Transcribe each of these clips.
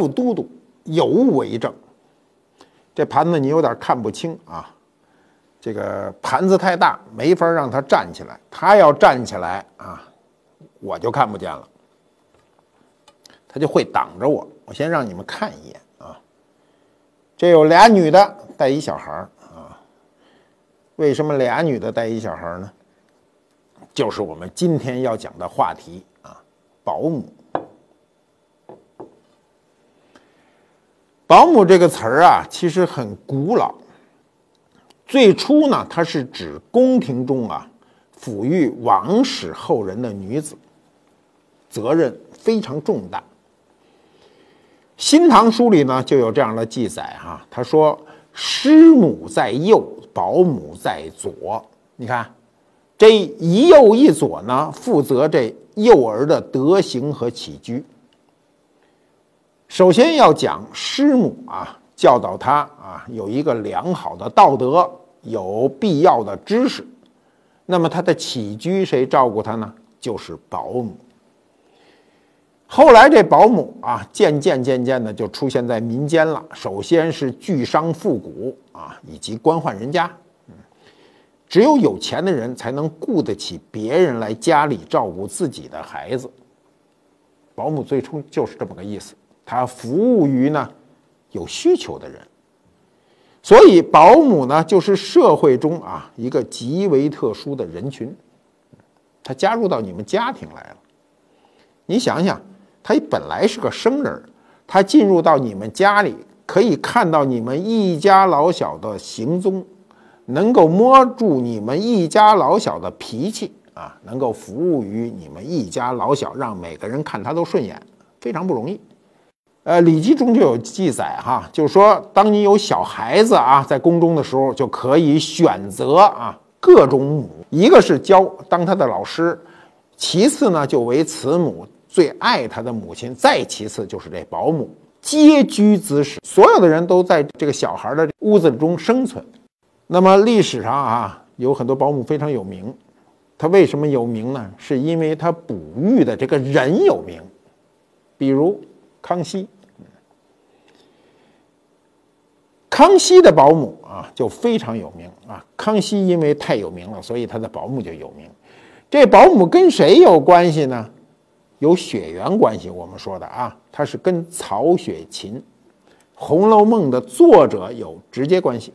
副都督，有为证。这盘子你有点看不清啊，这个盘子太大，没法让他站起来。他要站起来啊，我就看不见了。他就会挡着我。我先让你们看一眼啊，这有俩女的带一小孩啊。为什么俩女的带一小孩呢？就是我们今天要讲的话题啊，保姆。保姆这个词儿啊，其实很古老。最初呢，它是指宫廷中啊，抚育王室后人的女子，责任非常重大。《新唐书》里呢就有这样的记载哈，他说：“师母在右，保姆在左。”你看，这一右一左呢，负责这幼儿的德行和起居。首先要讲师母啊，教导他啊有一个良好的道德，有必要的知识。那么他的起居谁照顾他呢？就是保姆。后来这保姆啊，渐渐渐渐的就出现在民间了。首先是巨商富贾啊，以及官宦人家。只有有钱的人才能雇得起别人来家里照顾自己的孩子。保姆最初就是这么个意思，他服务于呢有需求的人。所以保姆呢，就是社会中啊一个极为特殊的人群。他加入到你们家庭来了，你想想。他本来是个生人，他进入到你们家里，可以看到你们一家老小的行踪，能够摸住你们一家老小的脾气啊，能够服务于你们一家老小，让每个人看他都顺眼，非常不容易。呃，《礼记》中就有记载哈，就是说，当你有小孩子啊在宫中的时候，就可以选择啊各种母，一个是教当他的老师，其次呢就为慈母。最爱他的母亲，再其次就是这保姆，皆居子室，所有的人都在这个小孩的屋子中生存。那么历史上啊，有很多保姆非常有名，他为什么有名呢？是因为他哺育的这个人有名，比如康熙。康熙的保姆啊，就非常有名啊。康熙因为太有名了，所以他的保姆就有名。这保姆跟谁有关系呢？有血缘关系，我们说的啊，他是跟曹雪芹《红楼梦》的作者有直接关系。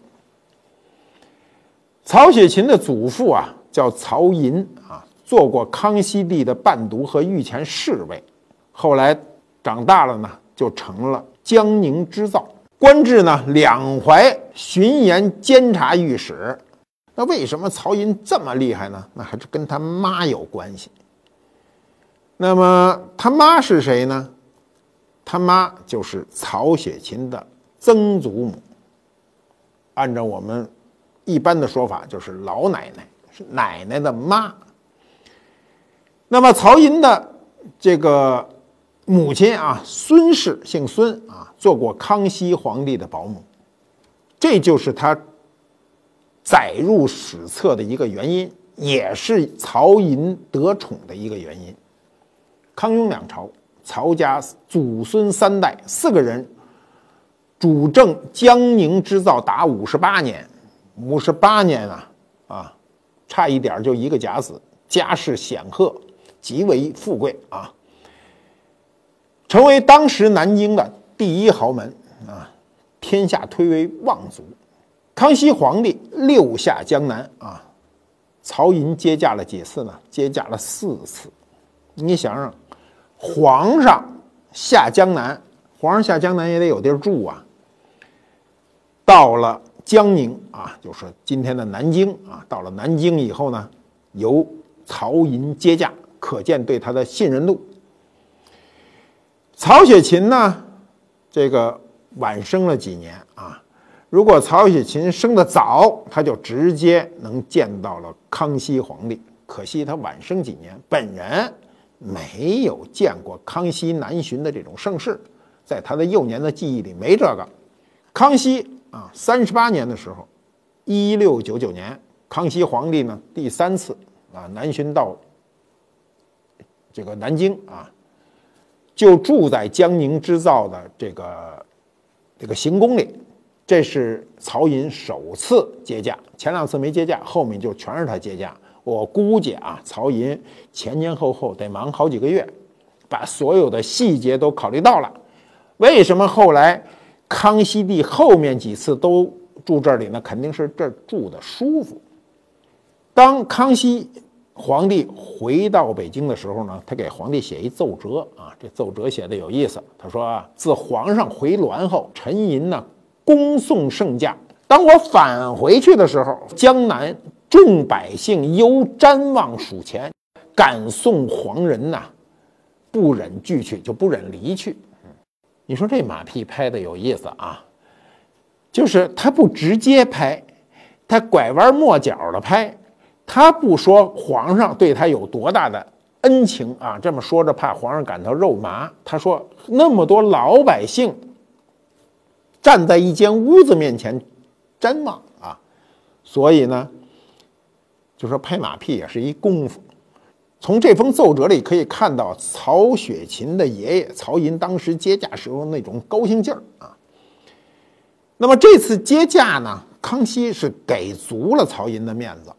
曹雪芹的祖父啊叫曹寅啊，做过康熙帝的伴读和御前侍卫，后来长大了呢，就成了江宁织造，官至呢两淮巡盐监察御史。那为什么曹寅这么厉害呢？那还是跟他妈有关系。那么他妈是谁呢？他妈就是曹雪芹的曾祖母。按照我们一般的说法，就是老奶奶，是奶奶的妈。那么曹寅的这个母亲啊，孙氏，姓孙啊，做过康熙皇帝的保姆，这就是他载入史册的一个原因，也是曹寅得宠的一个原因。康雍两朝，曹家祖孙三代四个人主政江宁织造达五十八年，五十八年啊啊，差一点就一个甲子，家世显赫，极为富贵啊，成为当时南京的第一豪门啊，天下推为望族。康熙皇帝六下江南啊，曹寅接驾了几次呢？接驾了四次，你想想。皇上下江南，皇上下江南也得有地儿住啊。到了江宁啊，就是今天的南京啊。到了南京以后呢，由曹寅接驾，可见对他的信任度。曹雪芹呢，这个晚生了几年啊。如果曹雪芹生的早，他就直接能见到了康熙皇帝。可惜他晚生几年，本人。没有见过康熙南巡的这种盛世，在他的幼年的记忆里没这个。康熙啊，三十八年的时候，一六九九年，康熙皇帝呢第三次啊南巡到这个南京啊，就住在江宁织造的这个这个行宫里。这是曹寅首次接驾，前两次没接驾，后面就全是他接驾。我估计啊，曹寅前前后后得忙好几个月，把所有的细节都考虑到了。为什么后来康熙帝后面几次都住这里呢？肯定是这住的舒服。当康熙皇帝回到北京的时候呢，他给皇帝写一奏折啊，这奏折写的有意思。他说啊：“自皇上回銮后，沉吟呢。”恭送圣驾。当我返回去的时候，江南众百姓犹瞻望数钱，感送皇人呐，不忍拒去，就不忍离去。你说这马屁拍的有意思啊，就是他不直接拍，他拐弯抹角的拍，他不说皇上对他有多大的恩情啊，这么说着怕皇上感到肉麻。他说那么多老百姓。站在一间屋子面前瞻望啊，所以呢，就说拍马屁也是一功夫。从这封奏折里可以看到，曹雪芹的爷爷曹寅当时接驾时候那种高兴劲儿啊。那么这次接驾呢，康熙是给足了曹寅的面子。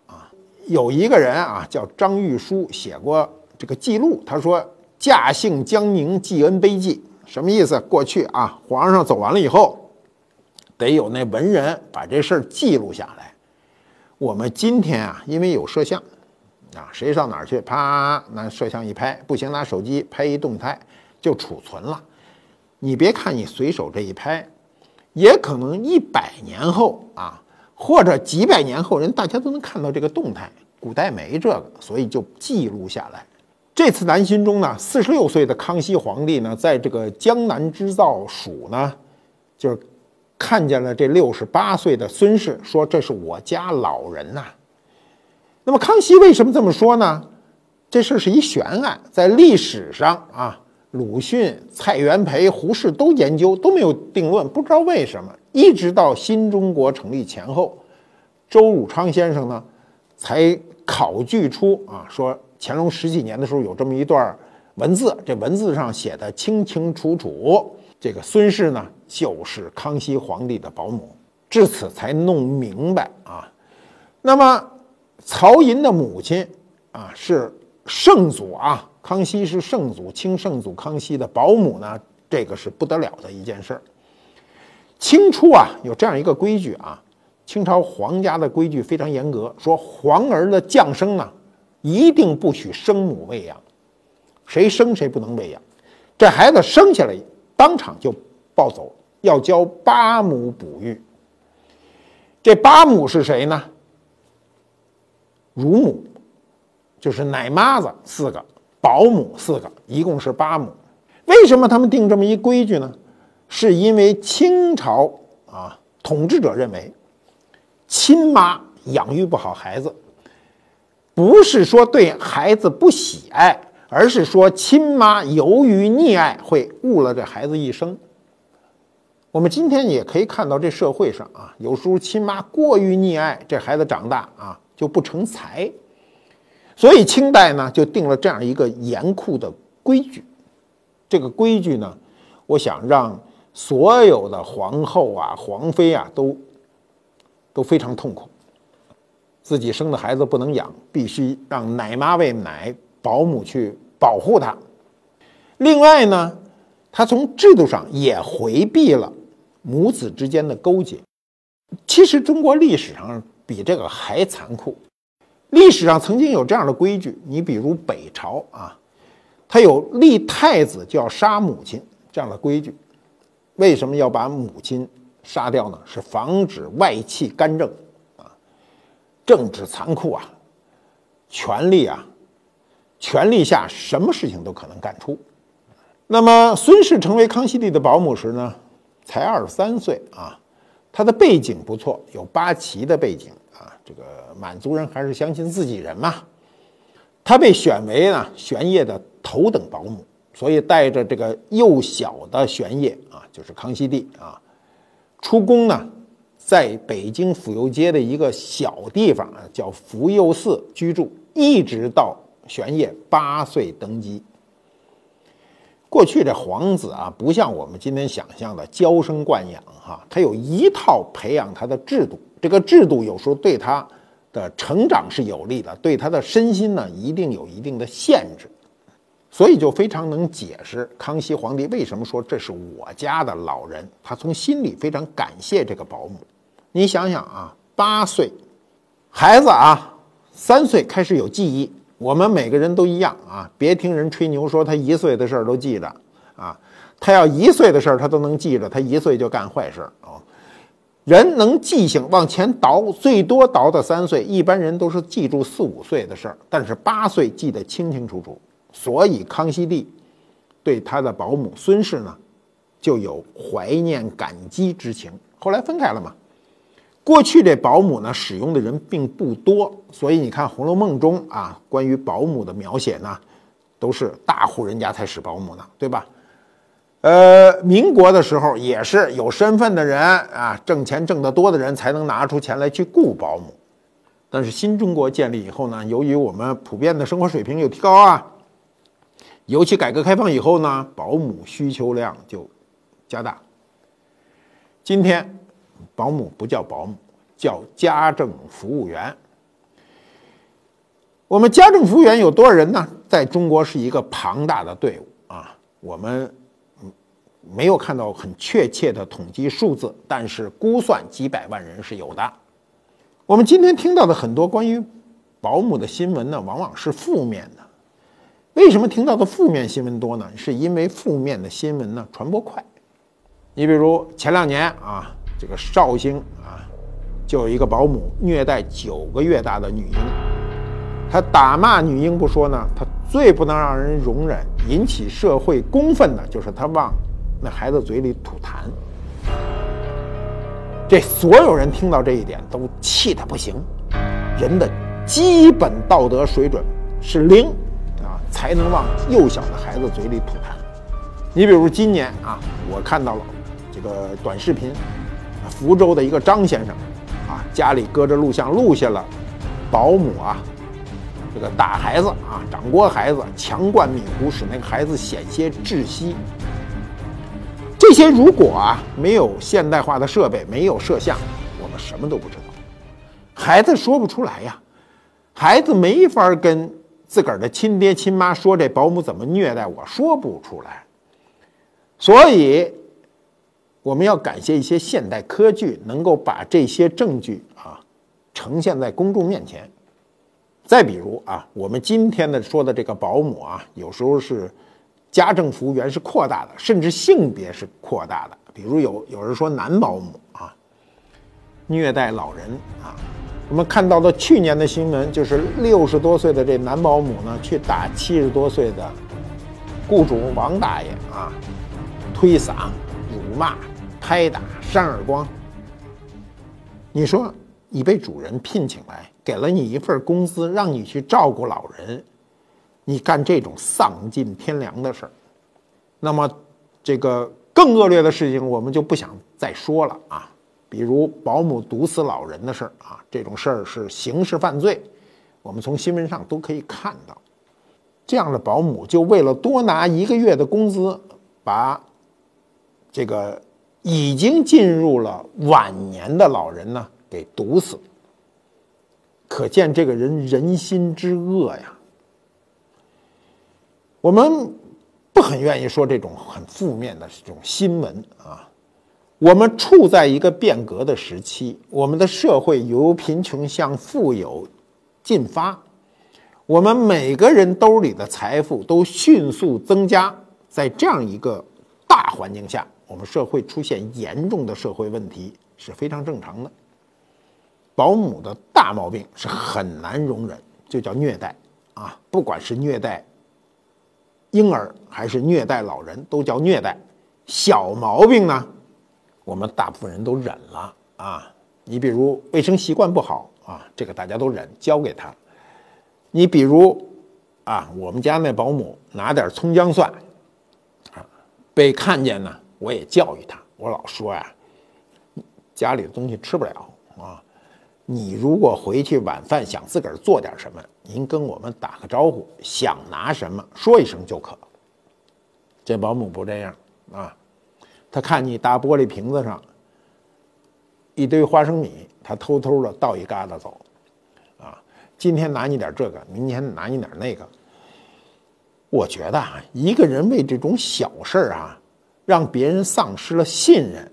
有一个人啊叫张玉书写过这个记录，他说：“驾幸江宁，记恩碑记。”什么意思？过去啊，皇上走完了以后。得有那文人把这事儿记录下来。我们今天啊，因为有摄像，啊，谁上哪儿去，啪，拿摄像一拍，不行，拿手机拍一动态就储存了。你别看你随手这一拍，也可能一百年后啊，或者几百年后，人大家都能看到这个动态。古代没这个，所以就记录下来。这次南巡中呢，四十六岁的康熙皇帝呢，在这个江南织造署呢，就是。看见了这六十八岁的孙氏，说：“这是我家老人呐。”那么康熙为什么这么说呢？这事是一悬案，在历史上啊，鲁迅、蔡元培、胡适都研究都没有定论，不知道为什么，一直到新中国成立前后，周汝昌先生呢才考据出啊，说乾隆十几年的时候有这么一段文字，这文字上写的清清楚楚。这个孙氏呢，就是康熙皇帝的保姆，至此才弄明白啊。那么曹寅的母亲啊，是圣祖啊，康熙是圣祖，清圣祖康熙的保姆呢，这个是不得了的一件事儿。清初啊，有这样一个规矩啊，清朝皇家的规矩非常严格，说皇儿的降生呢，一定不许生母喂养，谁生谁不能喂养，这孩子生下来。当场就抱走，要交八母哺育。这八母是谁呢？乳母，就是奶妈子四个，保姆四个，一共是八母。为什么他们定这么一规矩呢？是因为清朝啊统治者认为，亲妈养育不好孩子，不是说对孩子不喜爱。而是说，亲妈由于溺爱，会误了这孩子一生。我们今天也可以看到，这社会上啊，有时候亲妈过于溺爱，这孩子长大啊就不成才。所以清代呢，就定了这样一个严酷的规矩。这个规矩呢，我想让所有的皇后啊、皇妃啊都都非常痛苦。自己生的孩子不能养，必须让奶妈喂奶。保姆去保护他。另外呢，他从制度上也回避了母子之间的勾结。其实中国历史上比这个还残酷。历史上曾经有这样的规矩，你比如北朝啊，他有立太子就要杀母亲这样的规矩。为什么要把母亲杀掉呢？是防止外戚干政啊，政治残酷啊，权力啊。权力下，什么事情都可能干出。那么，孙氏成为康熙帝的保姆时呢，才二十三岁啊。他的背景不错，有八旗的背景啊。这个满族人还是相信自己人嘛。他被选为呢玄烨的头等保姆，所以带着这个幼小的玄烨啊，就是康熙帝啊，出宫呢，在北京府右街的一个小地方啊，叫福佑寺居住，一直到。玄烨八岁登基，过去这皇子啊，不像我们今天想象的娇生惯养哈，他有一套培养他的制度，这个制度有时候对他的成长是有利的，对他的身心呢一定有一定的限制，所以就非常能解释康熙皇帝为什么说这是我家的老人，他从心里非常感谢这个保姆。你想想啊，八岁孩子啊，三岁开始有记忆。我们每个人都一样啊！别听人吹牛说他一岁的事儿都记着啊，他要一岁的事儿他都能记着，他一岁就干坏事。人能记性往前倒，最多倒到三岁，一般人都是记住四五岁的事儿，但是八岁记得清清楚楚。所以康熙帝对他的保姆孙氏呢，就有怀念感激之情。后来分开了嘛。过去这保姆呢，使用的人并不多，所以你看《红楼梦》中啊，关于保姆的描写呢，都是大户人家才使保姆呢，对吧？呃，民国的时候也是有身份的人啊，挣钱挣得多的人才能拿出钱来去雇保姆。但是新中国建立以后呢，由于我们普遍的生活水平有提高啊，尤其改革开放以后呢，保姆需求量就加大。今天。保姆不叫保姆，叫家政服务员。我们家政服务员有多少人呢？在中国是一个庞大的队伍啊。我们没有看到很确切的统计数字，但是估算几百万人是有的。我们今天听到的很多关于保姆的新闻呢，往往是负面的。为什么听到的负面新闻多呢？是因为负面的新闻呢传播快。你比如前两年啊。这个绍兴啊，就有一个保姆虐待九个月大的女婴，他打骂女婴不说呢，他最不能让人容忍、引起社会公愤的，就是他往那孩子嘴里吐痰。这所有人听到这一点都气得不行，人的基本道德水准是零啊，才能往幼小的孩子嘴里吐痰。你比如今年啊，我看到了这个短视频。福州的一个张先生，啊，家里搁着录像，录下了保姆啊，这个打孩子啊，掌掴孩子，强灌米糊，使那个孩子险些窒息。这些如果啊没有现代化的设备，没有摄像，我们什么都不知道。孩子说不出来呀，孩子没法跟自个儿的亲爹亲妈说这保姆怎么虐待我，说不出来。所以。我们要感谢一些现代科技，能够把这些证据啊呈现在公众面前。再比如啊，我们今天的说的这个保姆啊，有时候是家政服务员是扩大的，甚至性别是扩大的。比如有有人说男保姆啊虐待老人啊，我们看到的去年的新闻就是六十多岁的这男保姆呢去打七十多岁的雇主王大爷啊，推搡、辱骂。拍打、扇耳光。你说，你被主人聘请来，给了你一份工资，让你去照顾老人，你干这种丧尽天良的事儿，那么这个更恶劣的事情，我们就不想再说了啊。比如保姆毒死老人的事儿啊，这种事儿是刑事犯罪，我们从新闻上都可以看到，这样的保姆就为了多拿一个月的工资，把这个。已经进入了晚年的老人呢，给毒死。可见这个人人心之恶呀。我们不很愿意说这种很负面的这种新闻啊。我们处在一个变革的时期，我们的社会由贫穷向富有进发，我们每个人兜里的财富都迅速增加，在这样一个大环境下。我们社会出现严重的社会问题是非常正常的。保姆的大毛病是很难容忍，就叫虐待啊！不管是虐待婴儿还是虐待老人，都叫虐待。小毛病呢，我们大部分人都忍了啊。你比如卫生习惯不好啊，这个大家都忍，交给他。你比如啊，我们家那保姆拿点葱姜蒜啊，被看见呢。我也教育他，我老说呀，家里的东西吃不了啊。你如果回去晚饭想自个儿做点什么，您跟我们打个招呼，想拿什么说一声就可。这保姆不这样啊，他看你大玻璃瓶子上一堆花生米，他偷偷的倒一疙瘩走，啊，今天拿你点这个，明天拿你点那个。我觉得啊，一个人为这种小事儿啊，让别人丧失了信任，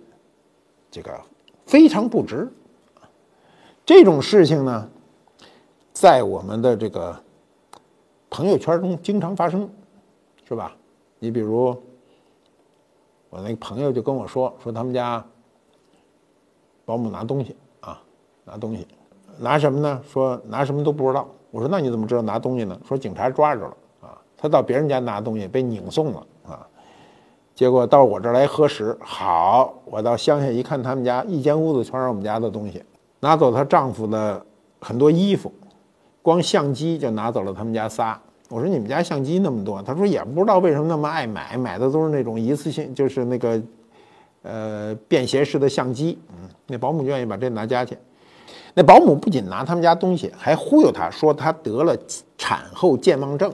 这个非常不值。这种事情呢，在我们的这个朋友圈中经常发生，是吧？你比如我那个朋友就跟我说，说他们家保姆拿东西啊，拿东西，拿什么呢？说拿什么都不知道。我说那你怎么知道拿东西呢？说警察抓着了啊。他到别人家拿东西被拧送了啊，结果到我这儿来核实，好，我到乡下一看，他们家一间屋子全是我们家的东西，拿走她丈夫的很多衣服，光相机就拿走了他们家仨。我说你们家相机那么多，他说也不知道为什么那么爱买，买的都是那种一次性，就是那个呃便携式的相机。嗯，那保姆愿意把这拿家去。那保姆不仅拿他们家东西，还忽悠他说他得了产后健忘症。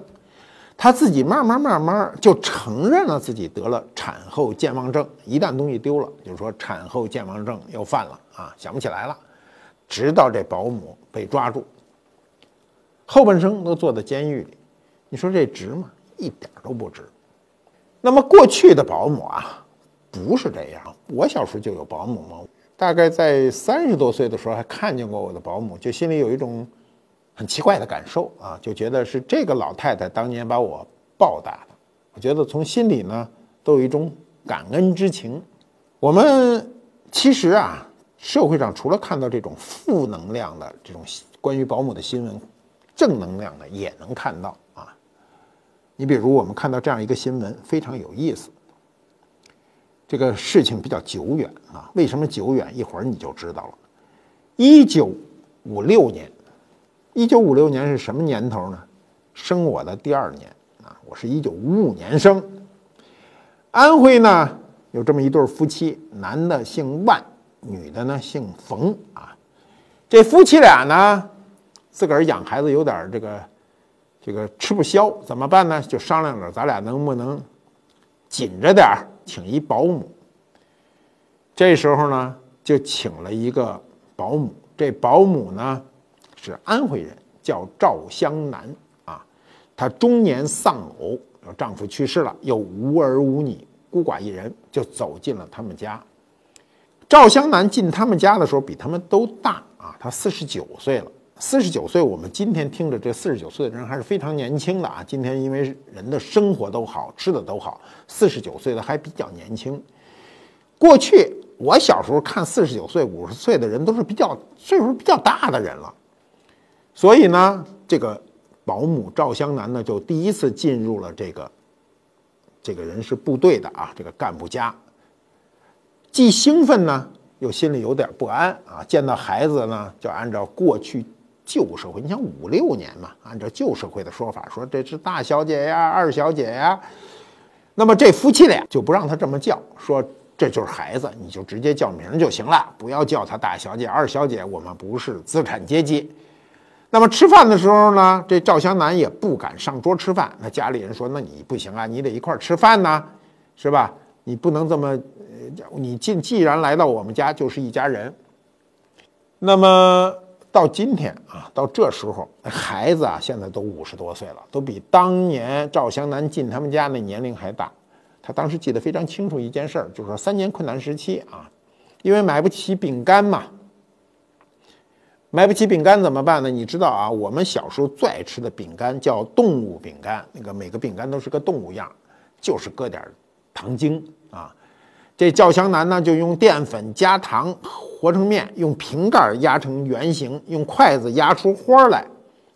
他自己慢慢慢慢就承认了自己得了产后健忘症，一旦东西丢了，就是说产后健忘症又犯了啊，想不起来了。直到这保姆被抓住，后半生都坐在监狱里，你说这值吗？一点都不值。那么过去的保姆啊，不是这样。我小时候就有保姆嘛，大概在三十多岁的时候还看见过我的保姆，就心里有一种。很奇怪的感受啊，就觉得是这个老太太当年把我报答的，我觉得从心里呢都有一种感恩之情。我们其实啊，社会上除了看到这种负能量的这种关于保姆的新闻，正能量的也能看到啊。你比如我们看到这样一个新闻，非常有意思。这个事情比较久远啊，为什么久远？一会儿你就知道了。一九五六年。一九五六年是什么年头呢？生我的第二年啊，我是一九五五年生。安徽呢有这么一对夫妻，男的姓万，女的呢姓冯啊。这夫妻俩呢自个儿养孩子有点这个这个吃不消，怎么办呢？就商量着咱俩能不能紧着点儿，请一保姆。这时候呢就请了一个保姆，这保姆呢。是安徽人，叫赵香楠啊。她中年丧偶，丈夫去世了，又无儿无女，孤寡一人，就走进了他们家。赵香南进他们家的时候，比他们都大啊，他四十九岁了。四十九岁，我们今天听着这四十九岁的人还是非常年轻的啊。今天因为人的生活都好，吃的都好，四十九岁的还比较年轻。过去我小时候看四十九岁、五十岁的人都是比较岁数比较大的人了。所以呢，这个保姆赵香南呢，就第一次进入了这个，这个人是部队的啊，这个干部家，既兴奋呢，又心里有点不安啊。见到孩子呢，就按照过去旧社会，你想五六年嘛，按照旧社会的说法，说这是大小姐呀、二小姐呀，那么这夫妻俩就不让他这么叫，说这就是孩子，你就直接叫名就行了，不要叫他大小姐、二小姐，我们不是资产阶级。那么吃饭的时候呢，这赵湘南也不敢上桌吃饭。那家里人说：“那你不行啊，你得一块吃饭呢，是吧？你不能这么……你既既然来到我们家，就是一家人。”那么到今天啊，到这时候，孩子啊，现在都五十多岁了，都比当年赵湘南进他们家那年龄还大。他当时记得非常清楚一件事儿，就是说三年困难时期啊，因为买不起饼干嘛。买不起饼干怎么办呢？你知道啊，我们小时候最爱吃的饼干叫动物饼干，那个每个饼干都是个动物样，就是搁点糖精啊。这赵香男呢，就用淀粉加糖和成面，用瓶盖压成圆形，用筷子压出花来，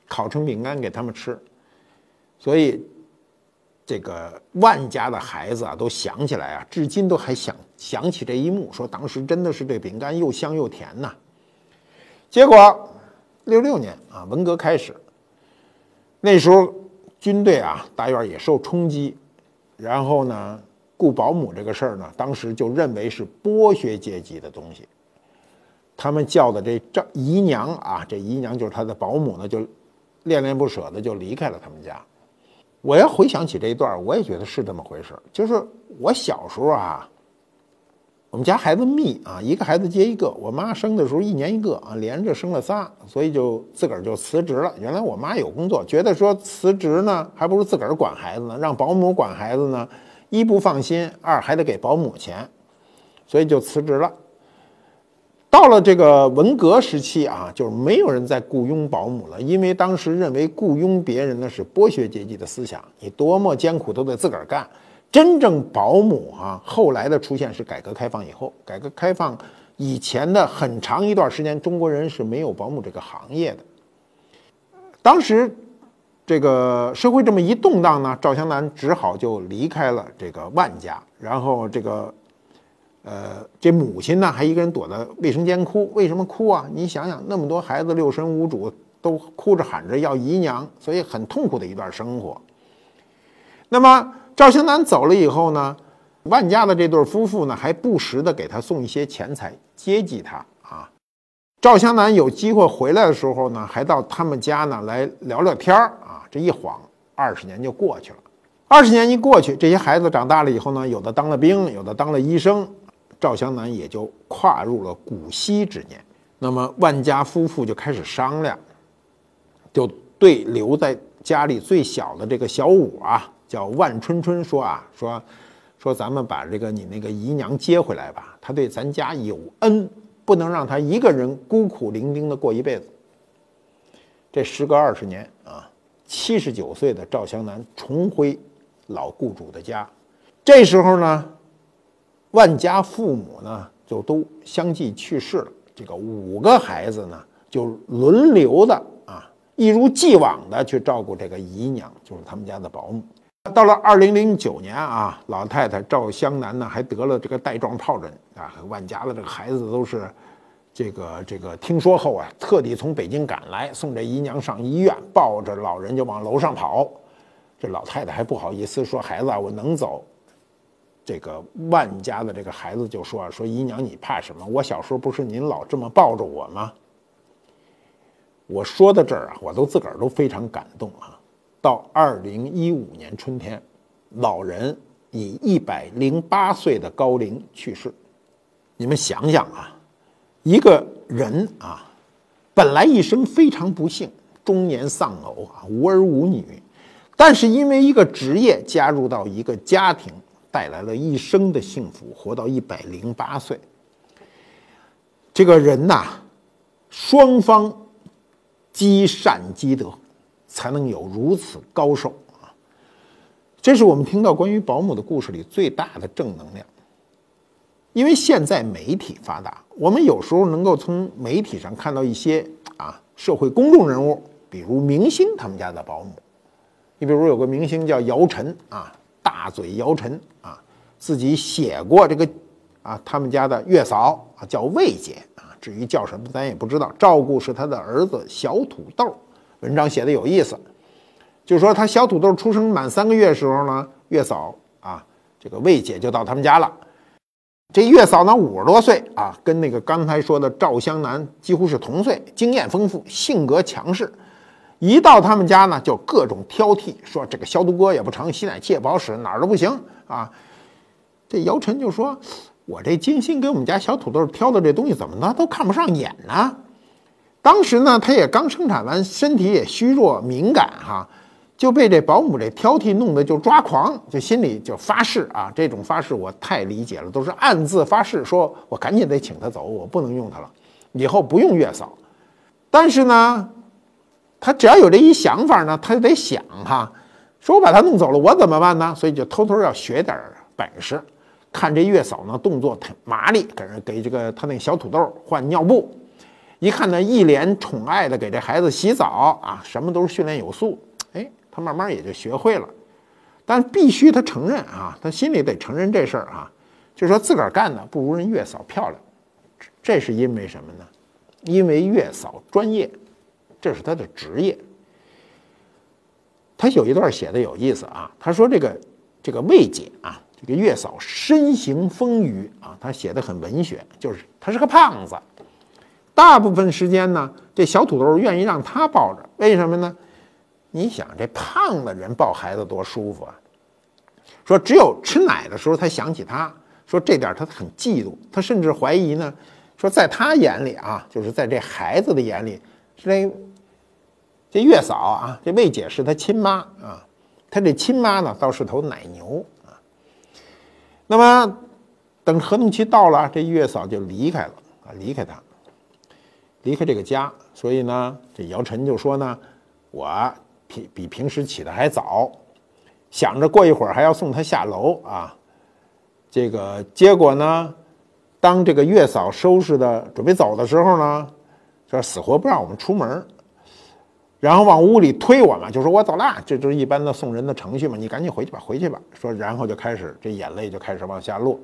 烤成饼干给他们吃。所以，这个万家的孩子啊，都想起来啊，至今都还想想起这一幕，说当时真的是这饼干又香又甜呐。结果，六六年啊，文革开始。那时候军队啊，大院也受冲击，然后呢，雇保姆这个事儿呢，当时就认为是剥削阶级的东西。他们叫的这丈姨娘啊，这姨娘就是他的保姆呢，就恋恋不舍的就离开了他们家。我要回想起这一段，我也觉得是这么回事。就是我小时候啊，我们家孩子密啊，一个孩子接一个。我妈生的时候一年一个啊，连着生了仨，所以就自个儿就辞职了。原来我妈有工作，觉得说辞职呢，还不如自个儿管孩子呢，让保姆管孩子呢，一不放心，二还得给保姆钱，所以就辞职了。到了这个文革时期啊，就是没有人再雇佣保姆了，因为当时认为雇佣别人呢是剥削阶级的思想，你多么艰苦都得自个儿干。真正保姆啊，后来的出现是改革开放以后，改革开放以前的很长一段时间，中国人是没有保姆这个行业的。当时这个社会这么一动荡呢，赵湘南只好就离开了这个万家，然后这个。呃，这母亲呢，还一个人躲在卫生间哭。为什么哭啊？你想想，那么多孩子六神无主，都哭着喊着要姨娘，所以很痛苦的一段生活。那么赵湘南走了以后呢，万家的这对夫妇呢，还不时的给他送一些钱财接济他啊。赵湘南有机会回来的时候呢，还到他们家呢来聊聊天儿。这一晃二十年就过去了，二十年一过去，这些孩子长大了以后呢，有的当了兵，有的当了医生。赵湘南也就跨入了古稀之年，那么万家夫妇就开始商量，就对留在家里最小的这个小五啊，叫万春春说啊，说说咱们把这个你那个姨娘接回来吧，她对咱家有恩，不能让她一个人孤苦伶仃的过一辈子。这时隔二十年啊，七十九岁的赵湘南重回老雇主的家，这时候呢。万家父母呢，就都相继去世了。这个五个孩子呢，就轮流的啊，一如既往的去照顾这个姨娘，就是他们家的保姆。到了二零零九年啊，老太太赵湘南呢，还得了这个带状疱疹啊。万家的这个孩子都是这个这个听说后啊，特地从北京赶来送这姨娘上医院，抱着老人就往楼上跑。这老太太还不好意思说：“孩子啊，我能走。”这个万家的这个孩子就说：“说姨娘，你怕什么？我小时候不是您老这么抱着我吗？”我说到这儿啊，我都自个儿都非常感动啊。到二零一五年春天，老人以一百零八岁的高龄去世。你们想想啊，一个人啊，本来一生非常不幸，中年丧偶啊，无儿无女，但是因为一个职业加入到一个家庭。带来了一生的幸福，活到一百零八岁。这个人呐，双方积善积德，才能有如此高寿啊！这是我们听到关于保姆的故事里最大的正能量。因为现在媒体发达，我们有时候能够从媒体上看到一些啊社会公众人物，比如明星他们家的保姆。你比如有个明星叫姚晨啊。大嘴姚晨啊，自己写过这个啊，他们家的月嫂啊叫魏姐啊，至于叫什么咱也不知道。照顾是他的儿子小土豆，文章写的有意思，就说他小土豆出生满三个月的时候呢，月嫂啊这个魏姐就到他们家了。这月嫂呢五十多岁啊，跟那个刚才说的赵湘南几乎是同岁，经验丰富，性格强势。一到他们家呢，就各种挑剔，说这个消毒锅也不成，吸奶器也不好使，哪儿都不行啊。这姚晨就说：“我这精心给我们家小土豆挑的这东西，怎么呢都看不上眼呢？”当时呢，他也刚生产完，身体也虚弱敏感哈，就被这保姆这挑剔弄得就抓狂，就心里就发誓啊，这种发誓我太理解了，都是暗自发誓，说我赶紧得请他走，我不能用他了，以后不用月嫂。但是呢。他只要有这一想法呢，他就得想哈，说我把他弄走了，我怎么办呢？所以就偷偷要学点本事，看这月嫂呢动作挺麻利，给人给这个他那小土豆换尿布，一看呢一脸宠爱的给这孩子洗澡啊，什么都是训练有素，哎，他慢慢也就学会了。但必须他承认啊，他心里得承认这事儿啊，就说自个儿干的不如人月嫂漂亮，这是因为什么呢？因为月嫂专业。这是他的职业。他有一段写的有意思啊，他说这个这个魏姐啊，这个月嫂身形丰腴啊，他写的很文学，就是他是个胖子，大部分时间呢，这小土豆愿意让他抱着，为什么呢？你想这胖的人抱孩子多舒服啊！说只有吃奶的时候才想起他，说这点他很嫉妒，他甚至怀疑呢。说在他眼里啊，就是在这孩子的眼里，是这这月嫂啊，这魏姐是他亲妈啊，他这亲妈呢倒是头奶牛啊。那么等合同期到了，这月嫂就离开了啊，离开他，离开这个家。所以呢，这姚晨就说呢，我比平时起的还早，想着过一会儿还要送他下楼啊。这个结果呢？当这个月嫂收拾的准备走的时候呢，说死活不让我们出门，然后往屋里推我们，就说我走了，这就是一般的送人的程序嘛，你赶紧回去吧，回去吧。说然后就开始这眼泪就开始往下落。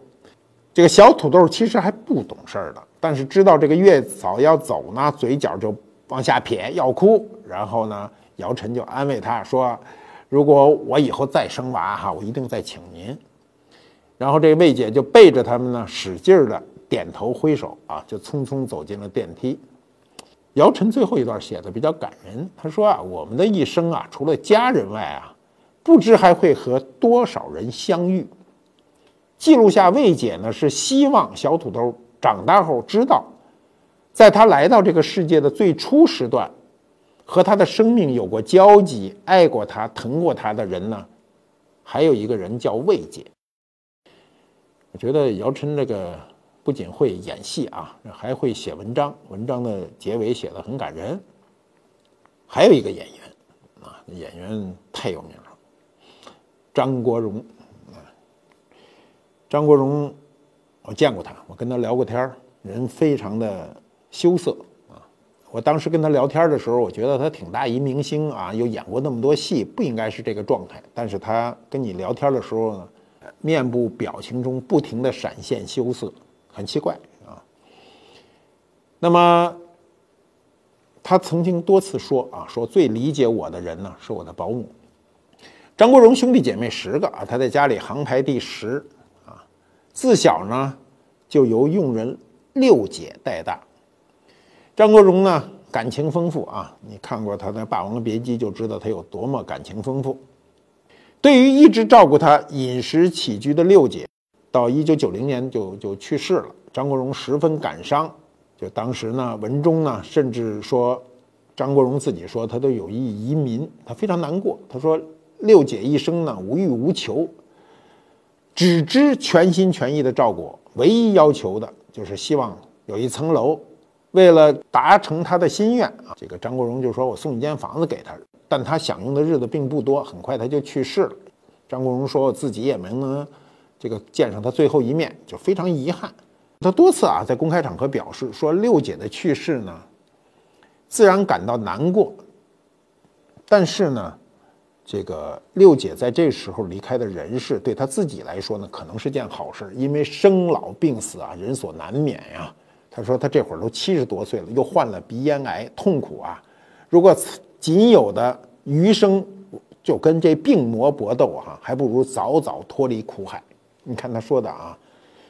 这个小土豆其实还不懂事儿的，但是知道这个月嫂要走呢，嘴角就往下撇，要哭。然后呢，姚晨就安慰他说：“如果我以后再生娃哈，我一定再请您。”然后这魏姐就背着他们呢，使劲的点头挥手啊，就匆匆走进了电梯。姚晨最后一段写的比较感人，他说啊，我们的一生啊，除了家人外啊，不知还会和多少人相遇。记录下魏姐呢，是希望小土豆长大后知道，在他来到这个世界的最初时段，和他的生命有过交集、爱过他、疼过他的人呢，还有一个人叫魏姐。我觉得姚晨这个不仅会演戏啊，还会写文章，文章的结尾写的很感人。还有一个演员啊，演员太有名了，张国荣啊。张国荣，我见过他，我跟他聊过天人非常的羞涩。我当时跟他聊天的时候，我觉得他挺大一明星啊，又演过那么多戏，不应该是这个状态。但是他跟你聊天的时候呢？面部表情中不停的闪现羞涩，很奇怪啊。那么，他曾经多次说啊，说最理解我的人呢是我的保姆。张国荣兄弟姐妹十个啊，他在家里行排第十啊。自小呢就由佣人六姐带大。张国荣呢感情丰富啊，你看过他的《霸王别姬》就知道他有多么感情丰富。对于一直照顾他饮食起居的六姐，到一九九零年就就去世了。张国荣十分感伤，就当时呢，文中呢甚至说，张国荣自己说他都有意移民，他非常难过。他说六姐一生呢无欲无求，只知全心全意的照顾，唯一要求的就是希望有一层楼。为了达成他的心愿啊，这个张国荣就说我送一间房子给他。但他享用的日子并不多，很快他就去世了。张国荣说我自己也没能这个见上他最后一面，就非常遗憾。他多次啊在公开场合表示说，六姐的去世呢，自然感到难过。但是呢，这个六姐在这时候离开的人世，对他自己来说呢，可能是件好事，因为生老病死啊，人所难免呀。他说他这会儿都七十多岁了，又患了鼻咽癌，痛苦啊。如果仅有的余生就跟这病魔搏斗哈，还不如早早脱离苦海。你看他说的啊，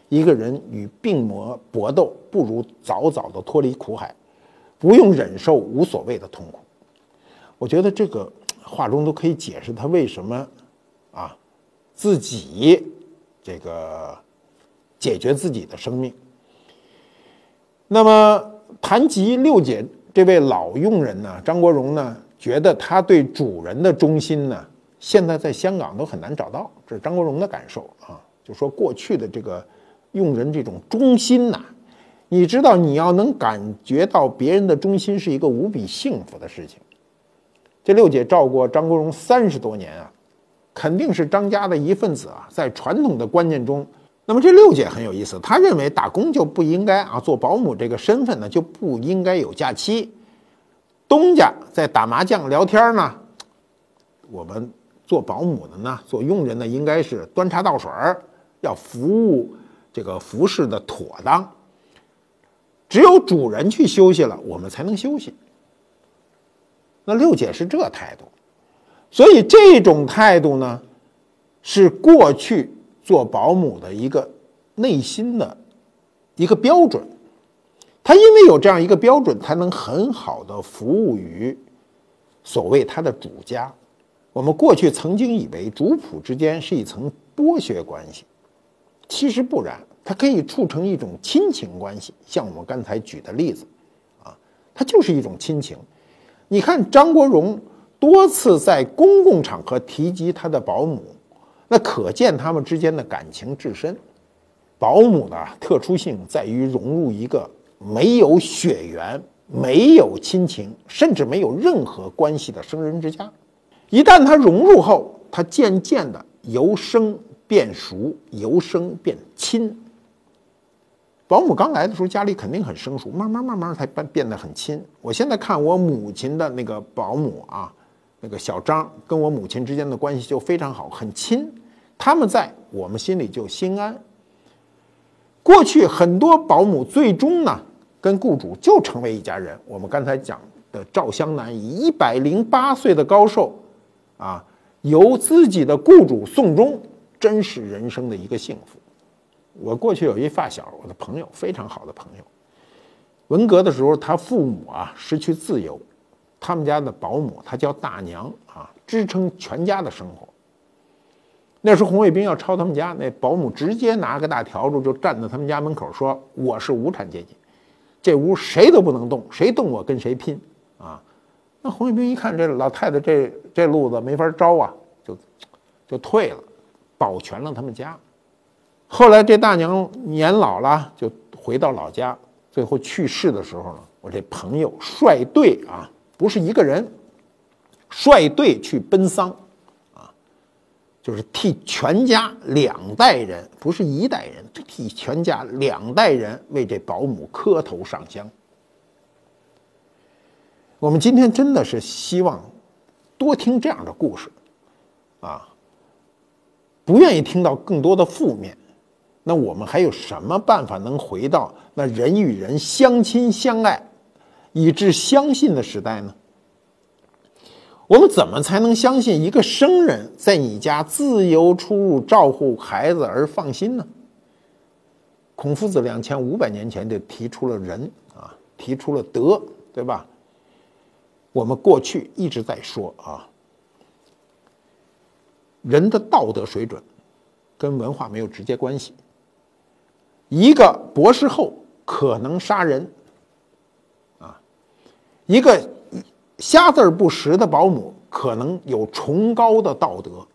一个人与病魔搏斗，不如早早的脱离苦海，不用忍受无所谓的痛苦。我觉得这个话中都可以解释他为什么啊自己这个解决自己的生命。那么谈及六姐。这位老佣人呢，张国荣呢，觉得他对主人的忠心呢，现在在香港都很难找到。这是张国荣的感受啊，就说过去的这个佣人这种忠心呐，你知道，你要能感觉到别人的忠心是一个无比幸福的事情。这六姐照顾张国荣三十多年啊，肯定是张家的一份子啊，在传统的观念中。那么这六姐很有意思，她认为打工就不应该啊，做保姆这个身份呢就不应该有假期。东家在打麻将聊天呢，我们做保姆的呢，做佣人呢，应该是端茶倒水，要服务这个服侍的妥当。只有主人去休息了，我们才能休息。那六姐是这态度，所以这种态度呢，是过去。做保姆的一个内心的一个标准，他因为有这样一个标准，才能很好的服务于所谓他的主家。我们过去曾经以为主仆之间是一层剥削关系，其实不然，它可以促成一种亲情关系。像我们刚才举的例子，啊，它就是一种亲情。你看张国荣多次在公共场合提及他的保姆，那可见他们之间的感情至深。保姆的特殊性在于融入一个没有血缘、没有亲情，甚至没有任何关系的生人之家。一旦他融入后，他渐渐的由生变熟，由生变亲。保姆刚来的时候，家里肯定很生疏，慢慢慢慢才变变得很亲。我现在看我母亲的那个保姆啊，那个小张跟我母亲之间的关系就非常好，很亲。他们在我们心里就心安。过去很多保姆最终呢，跟雇主就成为一家人。我们刚才讲的赵湘南，以一百零八岁的高寿，啊，由自己的雇主送终，真是人生的一个幸福。我过去有一发小，我的朋友，非常好的朋友。文革的时候，他父母啊失去自由，他们家的保姆，她叫大娘啊，支撑全家的生活。那时候红卫兵要抄他们家，那保姆直接拿个大笤帚就站在他们家门口说：“我是无产阶级，这屋谁都不能动，谁动我跟谁拼啊！”那红卫兵一看这老太太这这路子没法招啊，就就退了，保全了他们家。后来这大娘年老了，就回到老家。最后去世的时候呢，我这朋友率队啊，不是一个人，率队去奔丧，啊，就是替全家两代人，不是一代人，替全家两代人为这保姆磕头上香。我们今天真的是希望多听这样的故事，啊，不愿意听到更多的负面。那我们还有什么办法能回到那人与人相亲相爱，以致相信的时代呢？我们怎么才能相信一个生人在你家自由出入、照顾孩子而放心呢？孔夫子两千五百年前就提出了仁啊，提出了德，对吧？我们过去一直在说啊，人的道德水准跟文化没有直接关系。一个博士后可能杀人，一个瞎字不识的保姆可能有崇高的道德。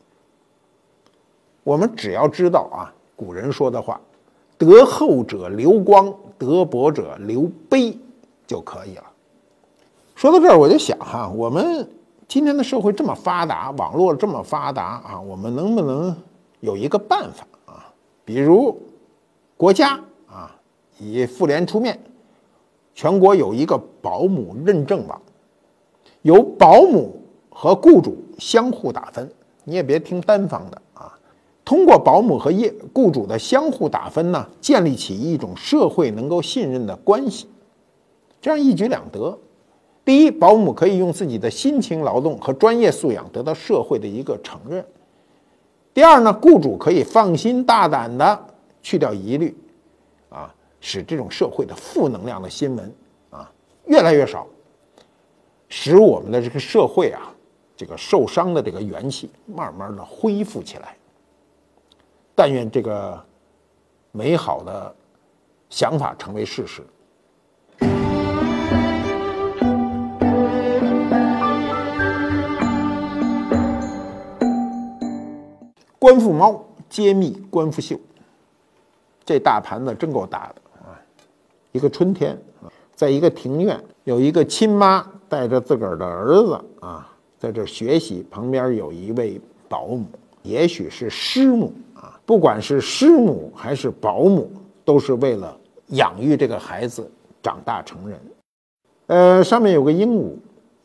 我们只要知道啊，古人说的话，“德厚者留光，德薄者留碑”就可以了。说到这儿，我就想哈，我们今天的社会这么发达，网络这么发达啊，我们能不能有一个办法啊？比如。国家啊，以妇联出面，全国有一个保姆认证网，由保姆和雇主相互打分，你也别听单方的啊。通过保姆和业雇主的相互打分呢，建立起一种社会能够信任的关系，这样一举两得。第一，保姆可以用自己的辛勤劳动和专业素养得到社会的一个承认；第二呢，雇主可以放心大胆的。去掉疑虑，使这种社会的负能量的新闻啊越来越少，使我们的这个社会啊，这个受伤的这个元气慢慢的恢复起来。但愿这个美好的想法成为事实。官复猫揭秘官复秀。这大盘子真够大的！一个春天啊，在一个庭院，有一个亲妈带着自个儿的儿子啊，在这学习。旁边有一位保姆，也许是师母啊。不管是师母还是保姆，都是为了养育这个孩子长大成人。呃，上面有个鹦鹉，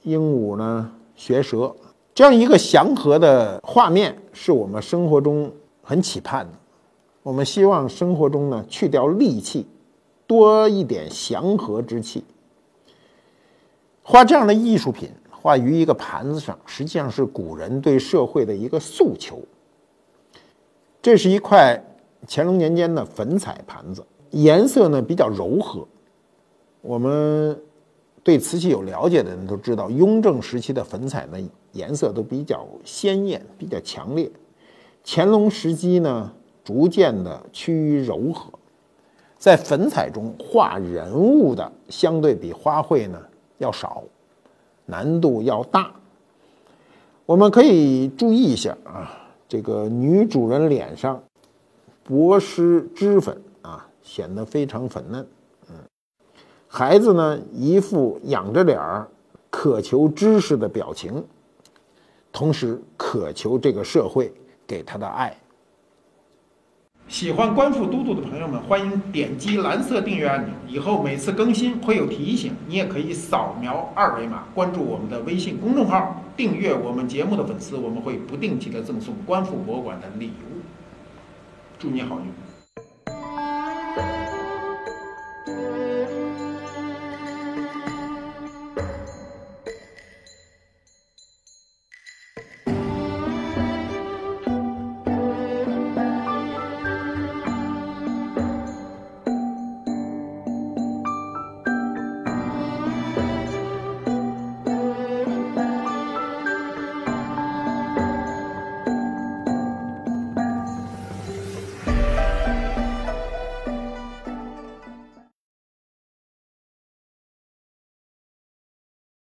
鹦鹉呢学舌，这样一个祥和的画面，是我们生活中很期盼的。我们希望生活中呢去掉戾气，多一点祥和之气。画这样的艺术品，画于一个盘子上，实际上是古人对社会的一个诉求。这是一块乾隆年间的粉彩盘子，颜色呢比较柔和。我们对瓷器有了解的人都知道，雍正时期的粉彩呢，颜色都比较鲜艳，比较强烈。乾隆时期呢，逐渐的趋于柔和。在粉彩中画人物的，相对比花卉呢要少，难度要大。我们可以注意一下啊，这个女主人脸上薄施脂粉啊，显得非常粉嫩。嗯，孩子呢一副仰着脸儿渴求知识的表情，同时渴求这个社会给他的爱。喜欢观复嘟嘟的朋友们，欢迎点击蓝色订阅按钮，以后每次更新会有提醒。你也可以扫描二维码关注我们的微信公众号，订阅我们节目的粉丝，我们会不定期的赠送观复博物馆的礼物。祝你好运！